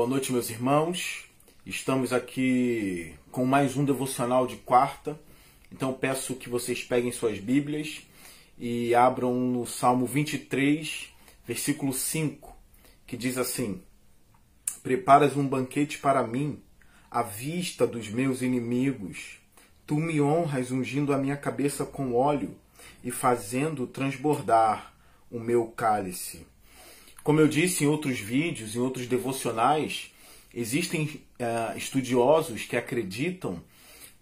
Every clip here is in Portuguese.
Boa noite, meus irmãos. Estamos aqui com mais um devocional de quarta. Então peço que vocês peguem suas Bíblias e abram no Salmo 23, versículo 5, que diz assim: Preparas um banquete para mim, à vista dos meus inimigos. Tu me honras ungindo a minha cabeça com óleo e fazendo transbordar o meu cálice. Como eu disse em outros vídeos, em outros devocionais, existem uh, estudiosos que acreditam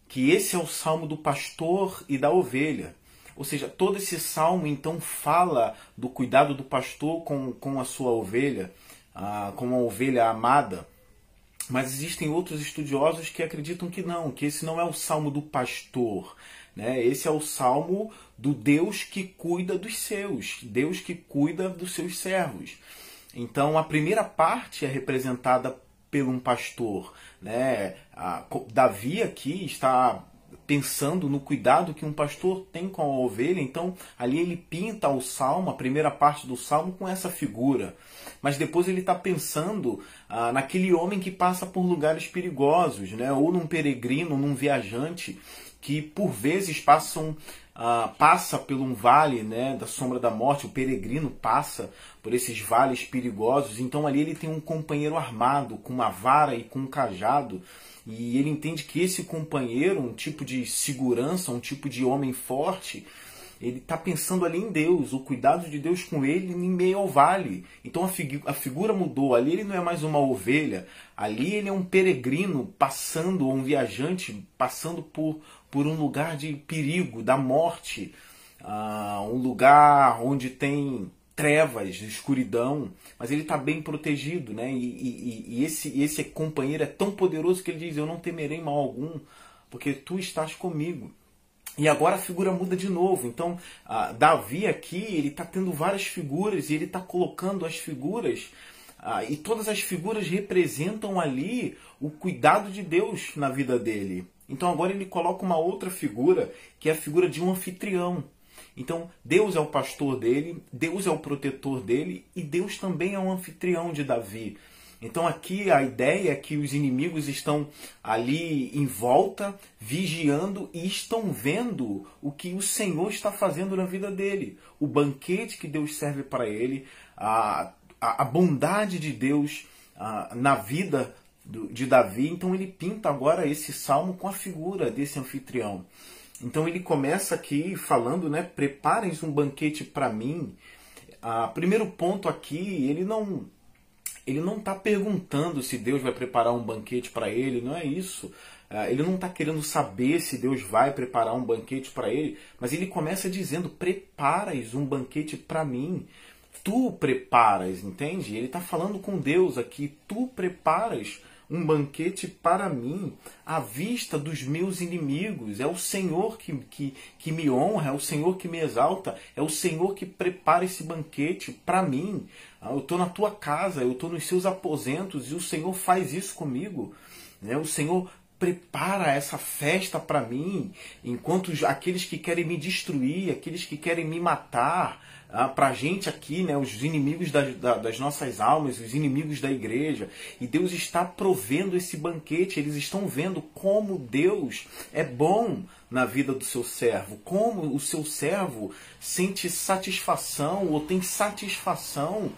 que esse é o salmo do pastor e da ovelha. Ou seja, todo esse salmo então fala do cuidado do pastor com, com a sua ovelha, com a ovelha amada. Mas existem outros estudiosos que acreditam que não, que esse não é o salmo do pastor. Né? Esse é o salmo do Deus que cuida dos seus, Deus que cuida dos seus servos. Então a primeira parte é representada por um pastor. Né? A, Davi aqui está pensando no cuidado que um pastor tem com a ovelha, então ali ele pinta o salmo, a primeira parte do salmo, com essa figura. Mas depois ele está pensando ah, naquele homem que passa por lugares perigosos, né? ou num peregrino, num viajante que por vezes passam Uh, passa por um vale né, da sombra da morte, o peregrino passa por esses vales perigosos, então ali ele tem um companheiro armado, com uma vara e com um cajado, e ele entende que esse companheiro, um tipo de segurança, um tipo de homem forte, ele está pensando ali em Deus, o cuidado de Deus com ele em meio ao vale. Então a, figu a, figura mudou. Ali ele não é mais uma ovelha, ali ele é um peregrino passando, ou um viajante passando por, por um lugar de perigo, da morte, uh, um lugar onde tem trevas, escuridão, mas ele está bem protegido, né? E, e, e, esse, esse companheiro é tão poderoso que ele diz: Eu não temerei mal algum, porque tu estás comigo. E agora a figura muda de novo. Então, Davi aqui, ele está tendo várias figuras e ele está colocando as figuras, uh, e todas as figuras representam ali o cuidado de Deus na vida dele. Então agora ele coloca uma outra figura, que é a figura de um anfitrião. Então Deus é o pastor dele, Deus é o protetor dele e Deus também é o anfitrião de Davi. Então aqui a ideia é que os inimigos estão ali em volta, vigiando e estão vendo o que o Senhor está fazendo na vida dele. O banquete que Deus serve para ele, a, a, a bondade de Deus a, na vida de Davi, então ele pinta agora esse salmo com a figura desse anfitrião. Então ele começa aqui falando, né, preparem um banquete para mim. Ah, primeiro ponto aqui, ele não ele não está perguntando se Deus vai preparar um banquete para ele, não é isso. Ah, ele não está querendo saber se Deus vai preparar um banquete para ele, mas ele começa dizendo: preparas um banquete para mim. Tu preparas, entende? Ele está falando com Deus aqui. Tu preparas um banquete para mim, à vista dos meus inimigos. É o Senhor que, que, que me honra, é o Senhor que me exalta, é o Senhor que prepara esse banquete para mim. Ah, eu estou na tua casa, eu estou nos seus aposentos e o Senhor faz isso comigo. Né? O Senhor prepara essa festa para mim, enquanto aqueles que querem me destruir, aqueles que querem me matar, ah, para a gente aqui, né, os inimigos das, das nossas almas, os inimigos da igreja. E Deus está provendo esse banquete, eles estão vendo como Deus é bom na vida do seu servo, como o seu servo sente satisfação ou tem satisfação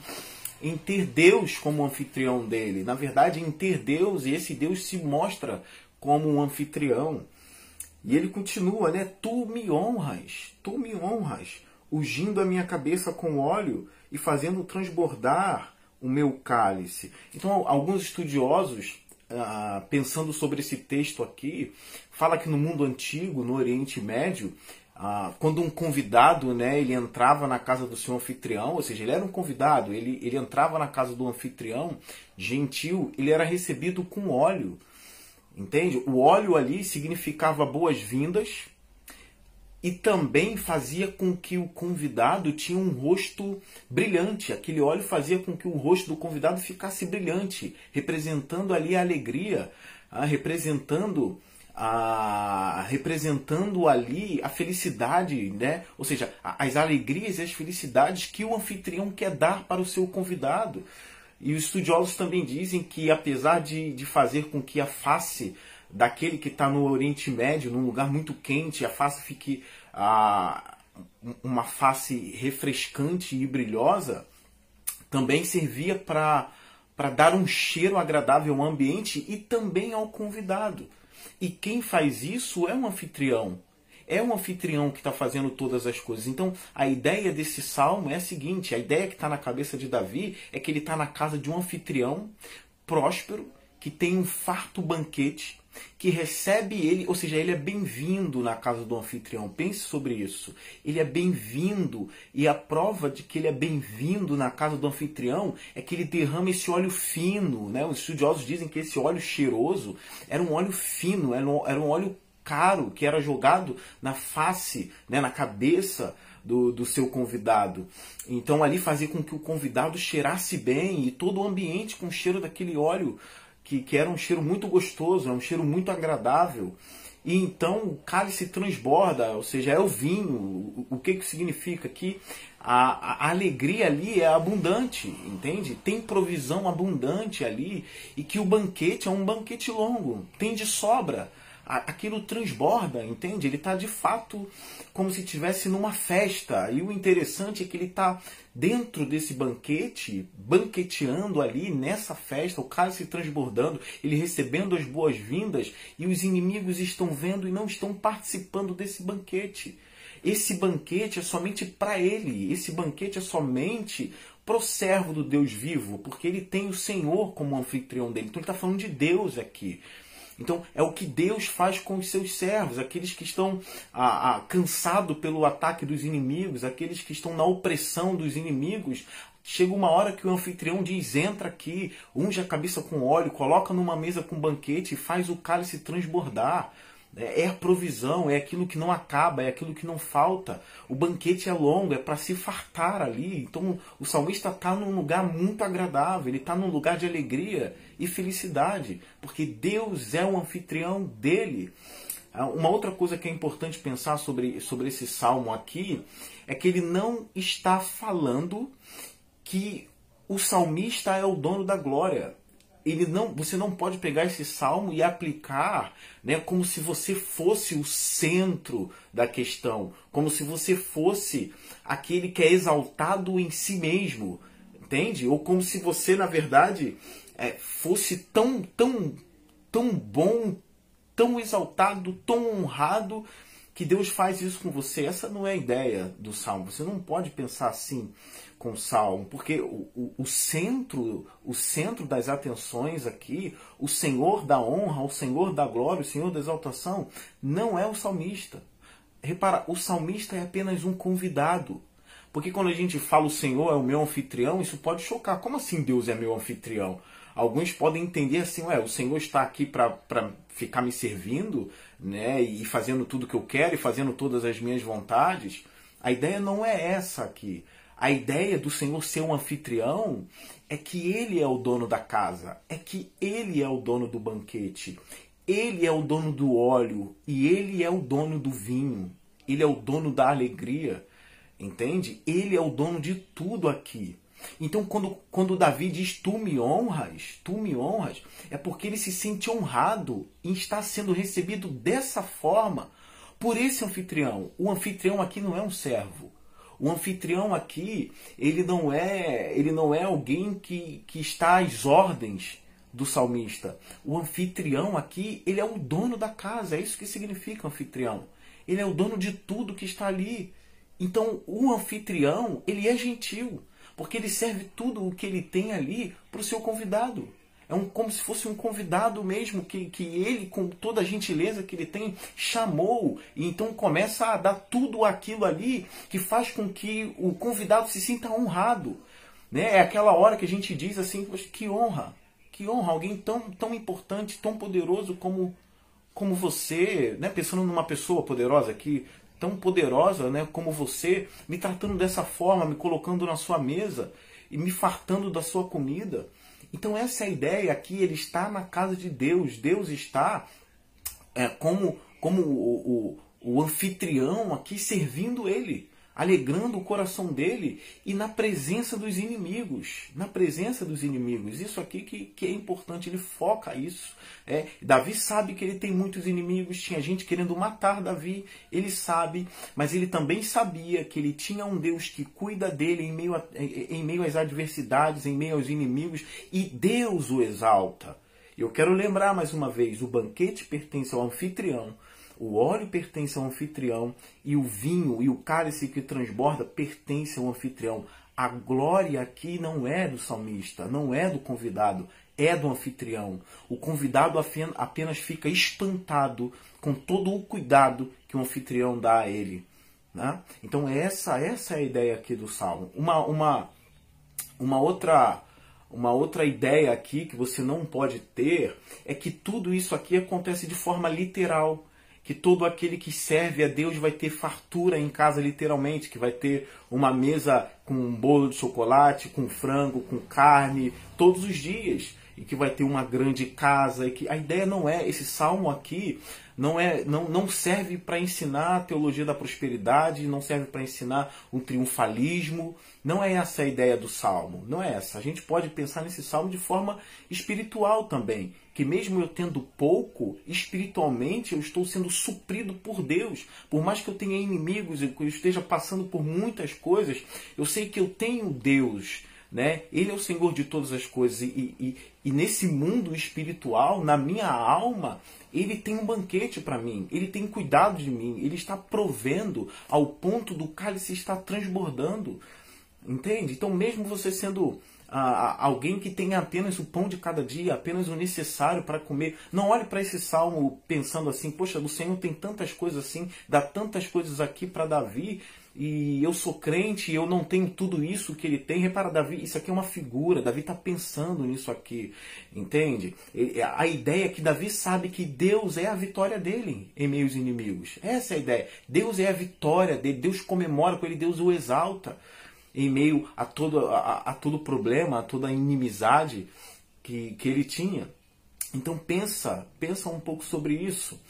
em ter Deus como anfitrião dele. Na verdade, em ter Deus, e esse Deus se mostra como um anfitrião. E ele continua, né? Tu me honras, tu me honras ungindo a minha cabeça com óleo e fazendo transbordar o meu cálice. Então, alguns estudiosos, ah, pensando sobre esse texto aqui, fala que no mundo antigo, no Oriente Médio, ah, quando um convidado, né, ele entrava na casa do seu anfitrião, ou seja, ele era um convidado, ele, ele entrava na casa do anfitrião gentil, ele era recebido com óleo. Entende? O óleo ali significava boas-vindas, e também fazia com que o convidado tinha um rosto brilhante. Aquele óleo fazia com que o rosto do convidado ficasse brilhante, representando ali a alegria, ah, representando a, representando ali a felicidade, né? Ou seja, as alegrias e as felicidades que o anfitrião quer dar para o seu convidado. E os estudiosos também dizem que, apesar de, de fazer com que a face daquele que está no Oriente Médio, num lugar muito quente, a face fique uma face refrescante e brilhosa, também servia para dar um cheiro agradável ao ambiente e também ao convidado. E quem faz isso é um anfitrião. É um anfitrião que está fazendo todas as coisas. Então, a ideia desse salmo é a seguinte: a ideia que está na cabeça de Davi é que ele está na casa de um anfitrião próspero, que tem um farto banquete, que recebe ele, ou seja, ele é bem-vindo na casa do anfitrião. Pense sobre isso. Ele é bem-vindo e a prova de que ele é bem-vindo na casa do anfitrião é que ele derrama esse óleo fino, né? Os estudiosos dizem que esse óleo cheiroso era um óleo fino, era um, era um óleo caro que era jogado na face, né, na cabeça do, do seu convidado. Então ali fazia com que o convidado cheirasse bem e todo o ambiente com o cheiro daquele óleo que, que era um cheiro muito gostoso, é um cheiro muito agradável. E então o cálice transborda, ou seja, é o vinho. O, o que, que significa? Que a, a, alegria ali é abundante, entende? Tem provisão abundante ali e que o banquete é um banquete longo, tem de sobra aquilo transborda, entende? Ele está de fato como se estivesse numa festa. E o interessante é que ele está dentro desse banquete, banqueteando ali nessa festa, o cálice transbordando, ele recebendo as boas-vindas, e os inimigos estão vendo e não estão participando desse banquete. Esse banquete é somente para ele, esse banquete é somente pro servo do Deus vivo, porque ele tem o Senhor como anfitrião dele. Então ele está falando de Deus aqui. Então é o que Deus faz com os seus servos, aqueles que estão ah, ah, cansados pelo ataque dos inimigos, aqueles que estão na opressão dos inimigos. Chega uma hora que o anfitrião diz: entra aqui, unge a cabeça com óleo, coloca numa mesa com banquete e faz o cálice transbordar. É, é a provisão, é aquilo que não acaba, é aquilo que não falta. O banquete é longo, é para se fartar ali. Então o salmista está num lugar muito agradável, ele está num lugar de alegria e felicidade, porque Deus é o anfitrião dele. Ah, uma outra coisa que é importante pensar sobre, sobre esse salmo aqui é que ele não está falando que o salmista é o dono da glória ele não, você não pode pegar esse salmo e aplicar, né, como se você fosse o centro da questão, como se você fosse aquele que é exaltado em si mesmo, entende? Ou como se você, na verdade, é, fosse tão, tão, tão bom, tão exaltado, tão honrado que Deus faz isso com você. Essa não é a ideia do salmo. Você não pode pensar assim com o salmo, porque o, o, o, centro, o centro das atenções aqui, o Senhor da honra, o Senhor da glória, o Senhor da exaltação, não é o salmista. Repara, o salmista é apenas um convidado. Porque quando a gente fala o Senhor é o meu anfitrião, isso pode chocar. Como assim Deus é meu anfitrião? Alguns podem entender assim, ué, o Senhor está aqui para ficar me servindo, né, e fazendo tudo que eu quero e fazendo todas as minhas vontades. A ideia não é essa aqui. A ideia do Senhor ser um anfitrião é que ele é o dono da casa, é que ele é o dono do banquete, ele é o dono do óleo e ele é o dono do vinho, ele é o dono da alegria, entende? Ele é o dono de tudo aqui. Então, quando, quando Davi diz tu me honras, tu me honras, é porque ele se sente honrado em estar sendo recebido dessa forma por esse anfitrião. O anfitrião aqui não é um servo. O anfitrião aqui, ele não é, ele não é alguém que, que está às ordens do salmista. O anfitrião aqui, ele é o dono da casa, é isso que significa anfitrião. Ele é o dono de tudo que está ali. Então, o anfitrião, ele é gentil, porque ele serve tudo o que ele tem ali para o seu convidado. É um, como se fosse um convidado mesmo, que, que ele, com toda a gentileza que ele tem, chamou. E então começa a dar tudo aquilo ali que faz com que o convidado se sinta honrado. Né? É aquela hora que a gente diz assim, que honra, que honra, alguém tão, tão importante, tão poderoso como, como você, né? pensando numa pessoa poderosa aqui, tão poderosa né? como você, me tratando dessa forma, me colocando na sua mesa e me fartando da sua comida. Então essa é a ideia aqui, ele está na casa de Deus, Deus está é, como, como o, o, o anfitrião aqui servindo ele. Alegrando o coração dele e na presença dos inimigos. Na presença dos inimigos. Isso aqui que, que é importante, ele foca isso. É, Davi sabe que ele tem muitos inimigos, tinha gente querendo matar Davi, ele sabe, mas ele também sabia que ele tinha um Deus que cuida dele em meio, a, em meio às adversidades, em meio aos inimigos, e Deus o exalta. Eu quero lembrar mais uma vez: o banquete pertence ao anfitrião, o óleo pertence ao anfitrião, e o vinho e o cálice que transborda pertence ao anfitrião. A glória aqui não é do salmista, não é do convidado, é do anfitrião. O convidado apenas fica espantado com todo o cuidado que o anfitrião dá a ele. Né? Então essa, essa é a ideia aqui do salmo. Uma, uma, uma outra uma outra ideia aqui que você não pode ter é que tudo isso aqui acontece de forma literal. Que todo aquele que serve a Deus vai ter fartura em casa, literalmente, que vai ter uma mesa com um bolo de chocolate, com frango, com carne, todos os dias. E que vai ter uma grande casa e que a ideia não é esse salmo aqui não é não, não serve para ensinar a teologia da prosperidade, não serve para ensinar um triunfalismo, não é essa a ideia do salmo, não é essa. A gente pode pensar nesse salmo de forma espiritual também, que mesmo eu tendo pouco, espiritualmente eu estou sendo suprido por Deus. Por mais que eu tenha inimigos e que eu esteja passando por muitas coisas, eu sei que eu tenho Deus né? Ele é o Senhor de todas as coisas e, e, e nesse mundo espiritual, na minha alma, ele tem um banquete para mim, ele tem cuidado de mim, ele está provendo ao ponto do cálice estar transbordando. Entende? Então, mesmo você sendo ah, alguém que tem apenas o pão de cada dia, apenas o necessário para comer, não olhe para esse salmo pensando assim: poxa, o Senhor tem tantas coisas assim, dá tantas coisas aqui para Davi, e eu sou crente e eu não tenho tudo isso que ele tem. Repara, Davi, isso aqui é uma figura. Davi está pensando nisso aqui, entende? A ideia é que Davi sabe que Deus é a vitória dele em meio aos inimigos. Essa é a ideia. Deus é a vitória dele. Deus comemora com ele, Deus o exalta em meio a todo, a, a todo problema, a toda inimizade que, que ele tinha. Então pensa, pensa um pouco sobre isso.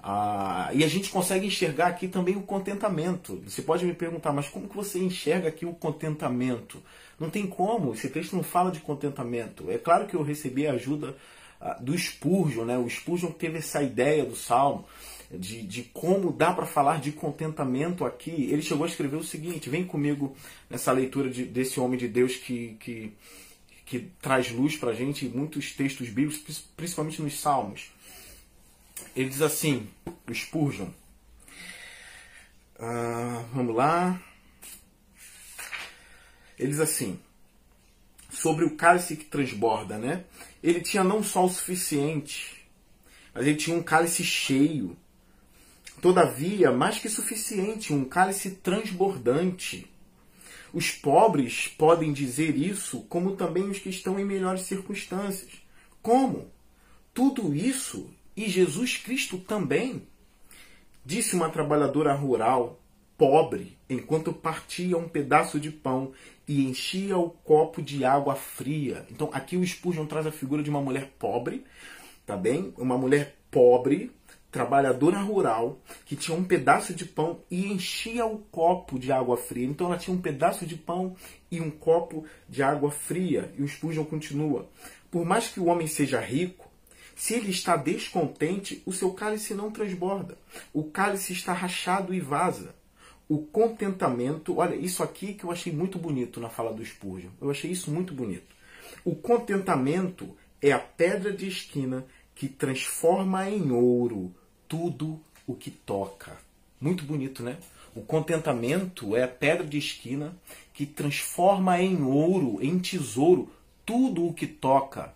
Ah, e a gente consegue enxergar aqui também o contentamento. Você pode me perguntar, mas como que você enxerga aqui o contentamento? Não tem como, esse texto não fala de contentamento. É claro que eu recebi a ajuda ah, do Spurgeon, né? o Spurgeon teve essa ideia do Salmo, de, de como dá para falar de contentamento aqui. Ele chegou a escrever o seguinte, vem comigo nessa leitura de, desse homem de Deus que, que, que traz luz para a gente em muitos textos bíblicos, principalmente nos Salmos. Ele diz assim, o Spurgeon. Uh, vamos lá. Ele diz assim, sobre o cálice que transborda, né? Ele tinha não só o suficiente, mas ele tinha um cálice cheio. Todavia, mais que suficiente, um cálice transbordante. Os pobres podem dizer isso, como também os que estão em melhores circunstâncias. Como? Tudo isso e Jesus Cristo também. Disse uma trabalhadora rural, pobre, enquanto partia um pedaço de pão e enchia o copo de água fria. Então aqui o Spurgeon traz a figura de uma mulher pobre, tá bem? Uma mulher pobre, trabalhadora rural, que tinha um pedaço de pão e enchia o copo de água fria. Então ela tinha um pedaço de pão e um copo de água fria. E o Spurgeon continua: Por mais que o homem seja rico, se ele está descontente, o seu cálice não transborda. O cálice está rachado e vaza. O contentamento, olha, isso aqui que eu achei muito bonito na fala do Spurgeon. Eu achei isso muito bonito. O contentamento é a pedra de esquina que transforma em ouro tudo o que toca. Muito bonito, né? O contentamento é a pedra de esquina que transforma em ouro, em tesouro, tudo o que toca.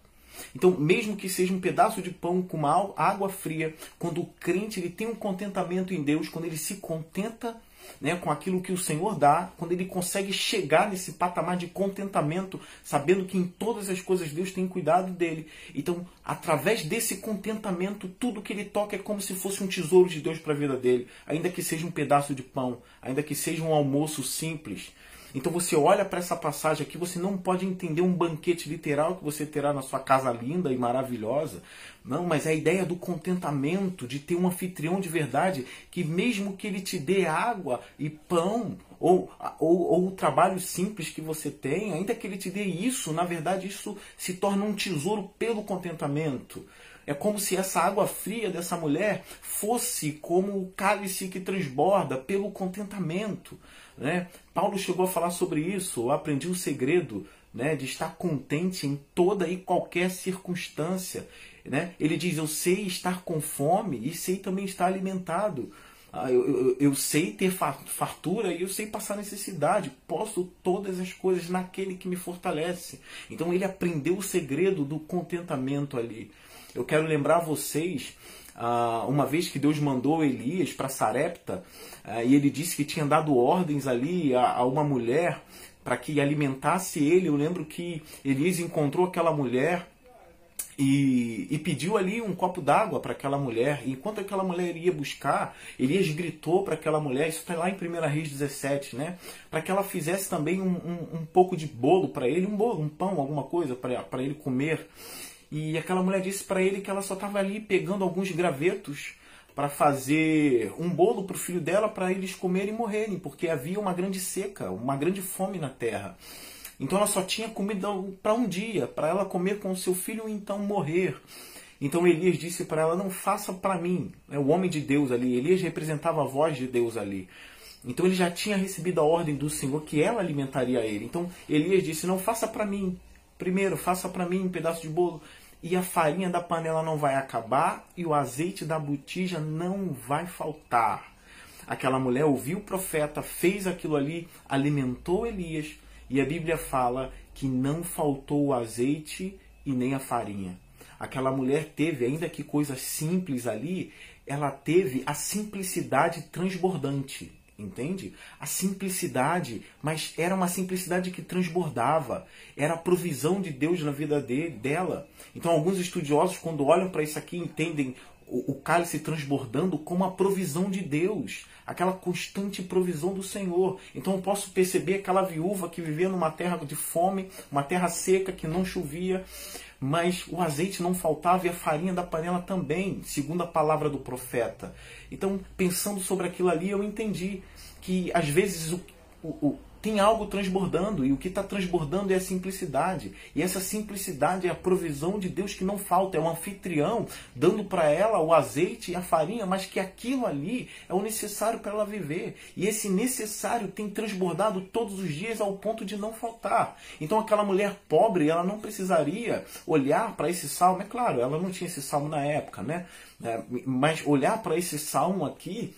Então, mesmo que seja um pedaço de pão com uma água fria, quando o crente ele tem um contentamento em Deus, quando ele se contenta né, com aquilo que o Senhor dá, quando ele consegue chegar nesse patamar de contentamento, sabendo que em todas as coisas Deus tem cuidado dele. Então, através desse contentamento, tudo que ele toca é como se fosse um tesouro de Deus para a vida dele, ainda que seja um pedaço de pão, ainda que seja um almoço simples. Então você olha para essa passagem aqui, você não pode entender um banquete literal que você terá na sua casa linda e maravilhosa. Não, mas é a ideia do contentamento, de ter um anfitrião de verdade, que mesmo que ele te dê água e pão, ou, ou, ou, o trabalho simples que você tem, ainda que ele te dê isso, na verdade isso se torna um tesouro pelo contentamento. É como se essa água fria dessa mulher fosse como o cálice que transborda pelo contentamento. Né? Paulo chegou a falar sobre isso, eu aprendi o segredo né, de estar contente em toda e qualquer circunstância. Né? Ele diz: Eu sei estar com fome e sei também estar alimentado. Ah, eu, eu, eu, sei ter fartura e eu sei passar necessidade. Posso todas as coisas naquele que me fortalece. Então ele aprendeu o segredo do contentamento ali. Eu quero lembrar vocês, ah, uma vez que Deus mandou Elias para Sarepta, ah, e ele disse que tinha dado ordens ali a, a uma mulher para que alimentasse ele. Eu lembro que Elias encontrou aquela mulher e, e, pediu ali um copo d'água para aquela mulher. E enquanto aquela mulher ia buscar, Elias gritou para aquela mulher, isso está lá em 1 Reis 17, né? Para que ela fizesse também um, um, um pouco de bolo para ele, um bolo, um pão, alguma coisa para ele comer. E aquela mulher disse para ele que ela só estava ali pegando alguns gravetos para fazer um bolo para o filho dela para eles comerem e morrerem, porque havia uma grande seca, uma grande fome na terra. Então ela só tinha comida para um dia, para ela comer com o seu filho e então morrer. Então Elias disse para ela: Não faça para mim. É o homem de Deus ali. Elias representava a voz de Deus ali. Então ele já tinha recebido a ordem do Senhor que ela alimentaria ele. Então Elias disse: Não faça para mim. Primeiro, faça para mim um pedaço de bolo e a farinha da panela não vai acabar e o azeite da botija não vai faltar. Aquela mulher ouviu o profeta, fez aquilo ali, alimentou Elias e a Bíblia fala que não faltou o azeite e nem a farinha. Aquela mulher teve, ainda que coisas simples ali, ela teve a simplicidade transbordante entende? A simplicidade, mas era uma simplicidade que transbordava, era a provisão de Deus na vida dele, dela. Então, alguns estudiosos, quando olham para isso aqui, entendem o, o cálice transbordando como a provisão de Deus, aquela constante provisão do Senhor. Então, eu posso perceber aquela viúva que vivia numa terra de fome, uma terra seca que não chovia, mas o azeite não faltava e a farinha da panela também, segundo a palavra do profeta. Então, pensando sobre aquilo ali, eu entendi que às vezes o, o, o tem algo transbordando, e o que está transbordando é a simplicidade. E essa simplicidade é a provisão de Deus que não falta, é um anfitrião dando para ela o azeite e a farinha, mas que aquilo ali é o necessário para ela viver. E esse necessário tem transbordado todos os dias ao ponto de não faltar. Então aquela mulher pobre, ela não precisaria olhar para esse salmo, é claro, ela não tinha esse salmo na época, né? É, mas olhar para esse salmo aqui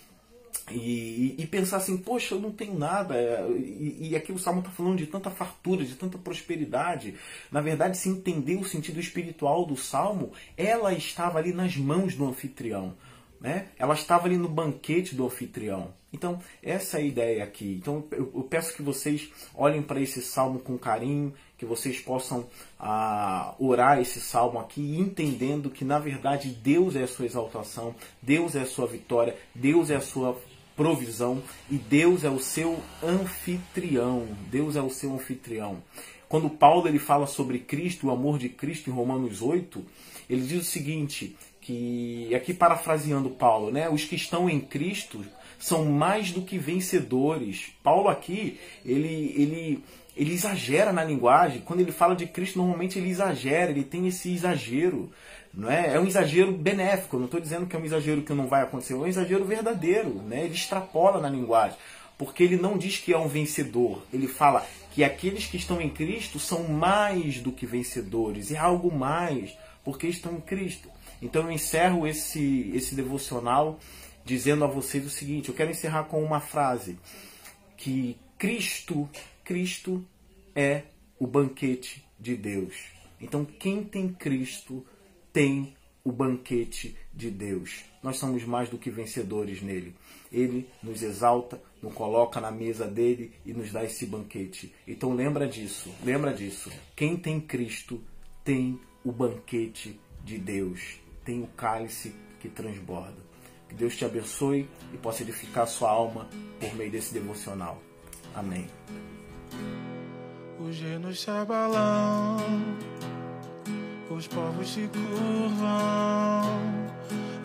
e, e, pensar assim, poxa, eu não tenho nada. É, e, e aqui o Salmo está falando de tanta fartura, de tanta prosperidade. Na verdade, se entender o sentido espiritual do Salmo, ela estava ali nas mãos do anfitrião. Né? Ela estava ali no banquete do anfitrião. Então, essa é a ideia aqui. Então, eu, eu peço que vocês olhem para esse salmo com carinho, que vocês possam ah, orar esse salmo aqui, entendendo que, na verdade, Deus é a sua exaltação, Deus é a sua vitória, Deus é a sua provisão e Deus é o seu anfitrião. Deus é o seu anfitrião. Quando Paulo ele fala sobre Cristo, o amor de Cristo em Romanos 8, ele diz o seguinte, que aqui parafraseando Paulo, né, os que estão em Cristo são mais do que vencedores. Paulo aqui, ele ele ele exagera na linguagem. Quando ele fala de Cristo, normalmente ele exagera, ele tem esse exagero. Não é? é um exagero benéfico, não estou dizendo que é um exagero que não vai acontecer, é um exagero verdadeiro. Né? Ele extrapola na linguagem, porque ele não diz que é um vencedor, ele fala que aqueles que estão em Cristo são mais do que vencedores, é algo mais, porque estão em Cristo. Então eu encerro esse, esse devocional dizendo a vocês o seguinte: eu quero encerrar com uma frase que Cristo, Cristo é o banquete de Deus. Então quem tem Cristo tem o banquete de Deus. Nós somos mais do que vencedores nele. Ele nos exalta, nos coloca na mesa dele e nos dá esse banquete. Então lembra disso, lembra disso. Quem tem Cristo tem o banquete de Deus, tem o cálice que transborda. Que Deus te abençoe e possa edificar sua alma por meio desse devocional. Amém. Abalam os povos se curvam,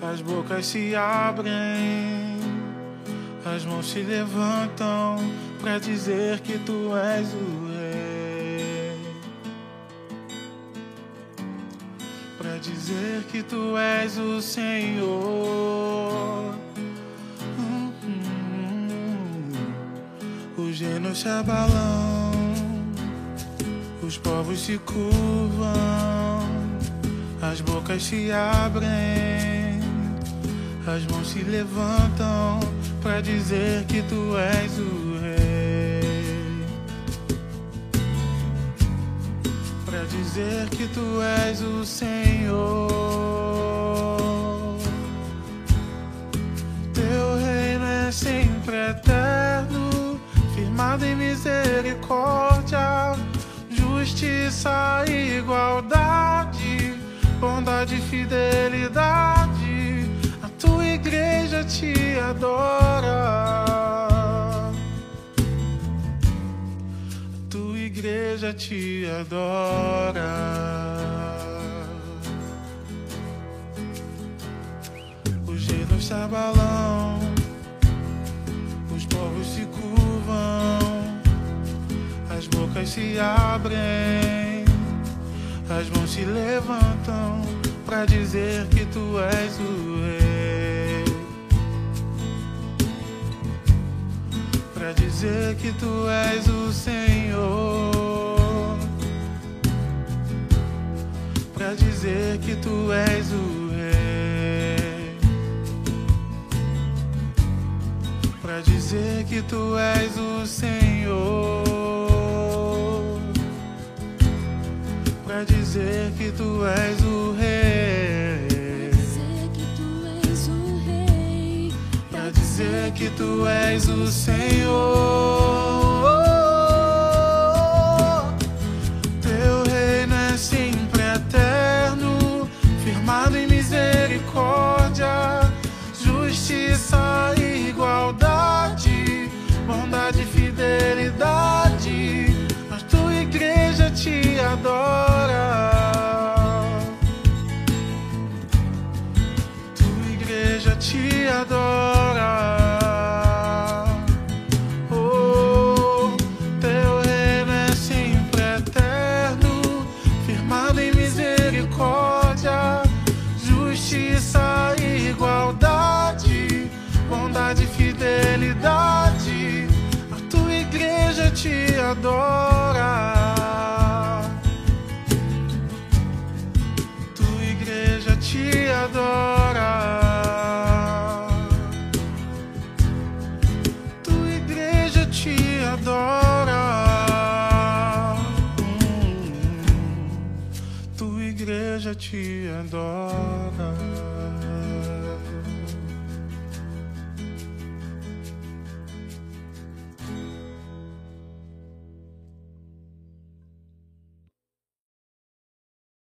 as bocas se abrem, As mãos se levantam para dizer que tu és o rei. Para dizer que tu és o Senhor. Os reinos se abalam, os povos se curvam, as bocas se abrem, as mãos se levantam para dizer que tu és o rei. Para dizer que tu és o Senhor. Teu reino é sempre eterno, firmado em misericórdia, justiça e igualdade, bondade e fidelidade igreja te adora. A tua igreja te adora. Gêneros se abalam, os povos se curvam, as bocas se abrem, as mãos se levantam para dizer que tu és o rei. para dizer que tu és o Senhor, para dizer que tu és o Rei, para dizer que tu és o Senhor, dizer que tu és o Rei. dizer que tu és o Senhor. Teu reino é sempre eterno, firmado em misericórdia, justiça e igualdade, bondade e fidelidade. Adora. Tua igreja te adora. Tua igreja te adora. Hum, tua igreja te adora.